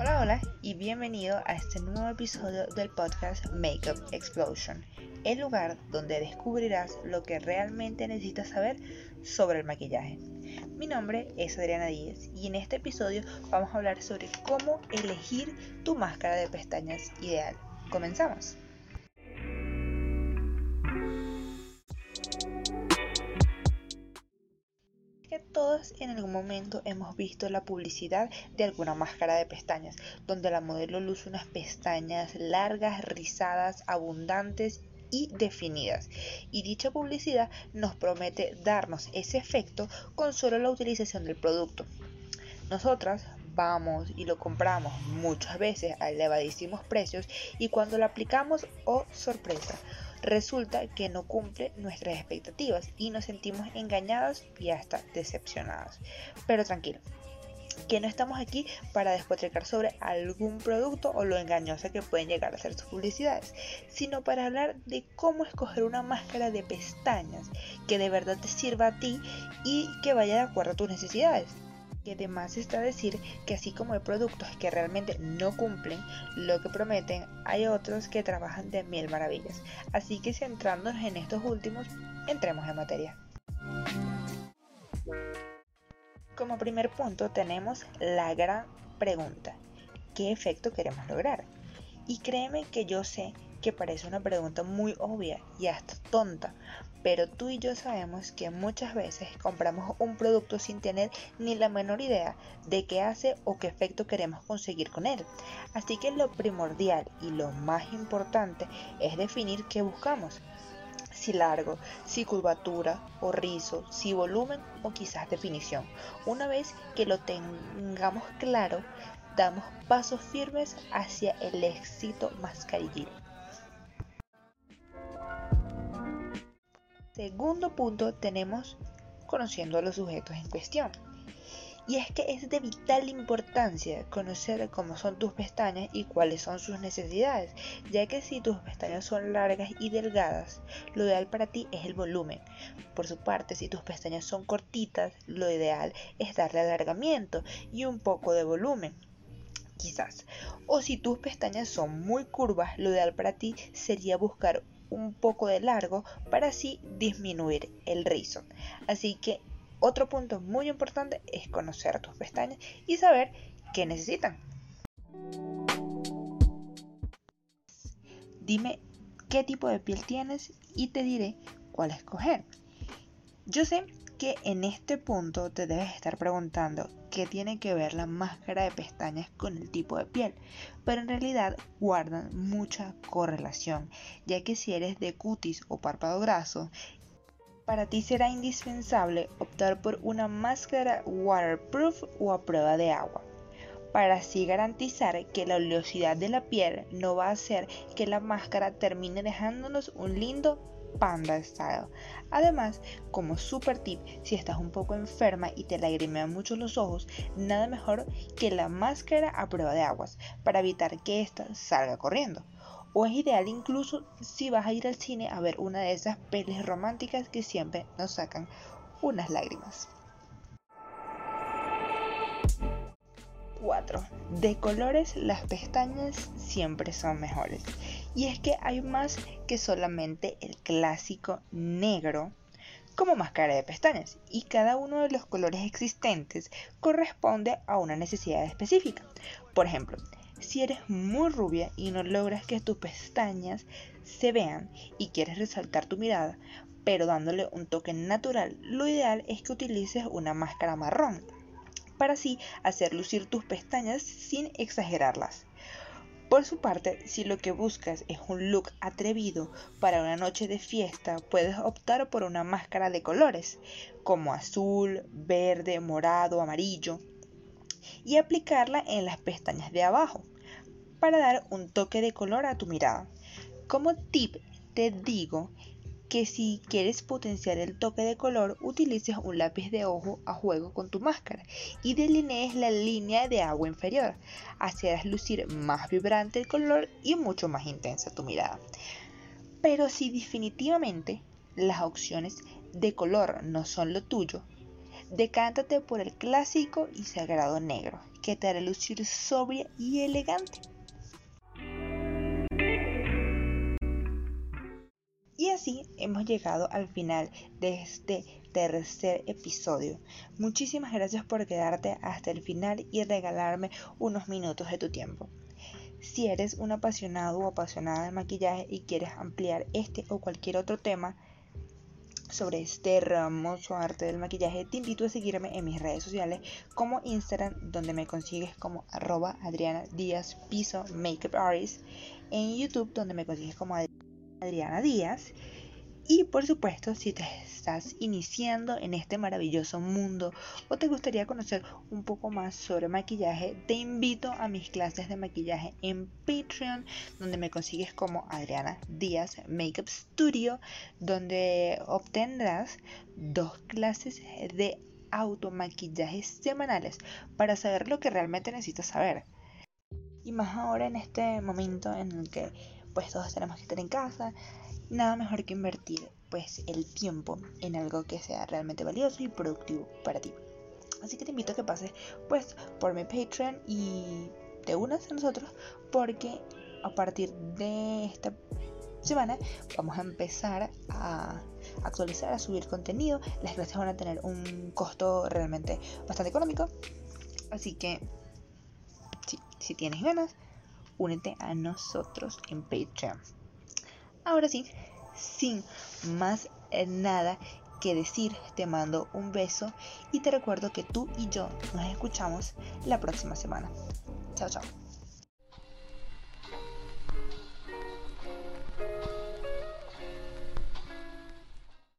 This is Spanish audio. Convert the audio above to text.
Hola, hola y bienvenido a este nuevo episodio del podcast Makeup Explosion, el lugar donde descubrirás lo que realmente necesitas saber sobre el maquillaje. Mi nombre es Adriana Díez y en este episodio vamos a hablar sobre cómo elegir tu máscara de pestañas ideal. Comenzamos. Que todos en algún momento hemos visto la publicidad de alguna máscara de pestañas, donde la modelo luce unas pestañas largas, rizadas, abundantes y definidas. Y dicha publicidad nos promete darnos ese efecto con solo la utilización del producto. Nosotras vamos y lo compramos muchas veces a elevadísimos precios y cuando lo aplicamos, oh sorpresa, resulta que no cumple nuestras expectativas y nos sentimos engañados y hasta decepcionados. Pero tranquilo, que no estamos aquí para despotricar sobre algún producto o lo engañosa que pueden llegar a ser sus publicidades, sino para hablar de cómo escoger una máscara de pestañas que de verdad te sirva a ti y que vaya de acuerdo a tus necesidades. Que además está decir que así como hay productos que realmente no cumplen lo que prometen, hay otros que trabajan de mil maravillas. Así que centrándonos en estos últimos, entremos en materia. Como primer punto tenemos la gran pregunta. ¿Qué efecto queremos lograr? Y créeme que yo sé que parece una pregunta muy obvia y hasta tonta, pero tú y yo sabemos que muchas veces compramos un producto sin tener ni la menor idea de qué hace o qué efecto queremos conseguir con él. Así que lo primordial y lo más importante es definir qué buscamos si largo, si curvatura o rizo, si volumen o quizás definición. Una vez que lo tengamos claro, damos pasos firmes hacia el éxito mascarillil. Segundo punto tenemos conociendo a los sujetos en cuestión. Y es que es de vital importancia conocer cómo son tus pestañas y cuáles son sus necesidades, ya que si tus pestañas son largas y delgadas, lo ideal para ti es el volumen. Por su parte, si tus pestañas son cortitas, lo ideal es darle alargamiento y un poco de volumen quizás. O si tus pestañas son muy curvas, lo ideal para ti sería buscar un poco de largo para así disminuir el rizo. Así que otro punto muy importante es conocer tus pestañas y saber qué necesitan. Dime qué tipo de piel tienes y te diré cuál escoger. Yo que en este punto te debes estar preguntando qué tiene que ver la máscara de pestañas con el tipo de piel, pero en realidad guardan mucha correlación, ya que si eres de cutis o párpado graso para ti será indispensable optar por una máscara waterproof o a prueba de agua, para así garantizar que la oleosidad de la piel no va a hacer que la máscara termine dejándonos un lindo panda style. Además, como super tip, si estás un poco enferma y te lagrimean mucho los ojos, nada mejor que la máscara a prueba de aguas para evitar que ésta salga corriendo o es ideal incluso si vas a ir al cine a ver una de esas pelis románticas que siempre nos sacan unas lágrimas. 4. De colores las pestañas siempre son mejores. Y es que hay más que solamente el clásico negro como máscara de pestañas y cada uno de los colores existentes corresponde a una necesidad específica. Por ejemplo, si eres muy rubia y no logras que tus pestañas se vean y quieres resaltar tu mirada, pero dándole un toque natural, lo ideal es que utilices una máscara marrón para así hacer lucir tus pestañas sin exagerarlas. Por su parte, si lo que buscas es un look atrevido para una noche de fiesta, puedes optar por una máscara de colores, como azul, verde, morado, amarillo y aplicarla en las pestañas de abajo para dar un toque de color a tu mirada. Como tip te digo que si quieres potenciar el toque de color utilices un lápiz de ojo a juego con tu máscara y delinees la línea de agua inferior. Así harás lucir más vibrante el color y mucho más intensa tu mirada. Pero si definitivamente las opciones de color no son lo tuyo, Decántate por el clásico y sagrado negro, que te hará lucir sobria y elegante. Así hemos llegado al final de este tercer episodio. Muchísimas gracias por quedarte hasta el final y regalarme unos minutos de tu tiempo. Si eres un apasionado o apasionada de maquillaje y quieres ampliar este o cualquier otro tema sobre este hermoso arte del maquillaje, te invito a seguirme en mis redes sociales como Instagram, donde me consigues como arroba Adriana Díaz Piso Makeup Artist, en YouTube, donde me consigues como Adriana Adriana Díaz. Y por supuesto, si te estás iniciando en este maravilloso mundo o te gustaría conocer un poco más sobre maquillaje, te invito a mis clases de maquillaje en Patreon, donde me consigues como Adriana Díaz Makeup Studio, donde obtendrás dos clases de automaquillaje semanales para saber lo que realmente necesitas saber. Y más ahora en este momento en el que pues todos tenemos que estar en casa. Nada mejor que invertir pues el tiempo en algo que sea realmente valioso y productivo para ti. Así que te invito a que pases pues por mi Patreon y te unas a nosotros porque a partir de esta semana vamos a empezar a actualizar, a subir contenido. Las clases van a tener un costo realmente bastante económico. Así que si tienes ganas, únete a nosotros en Patreon. Ahora sí, sin más nada que decir, te mando un beso y te recuerdo que tú y yo nos escuchamos la próxima semana. Chao, chao.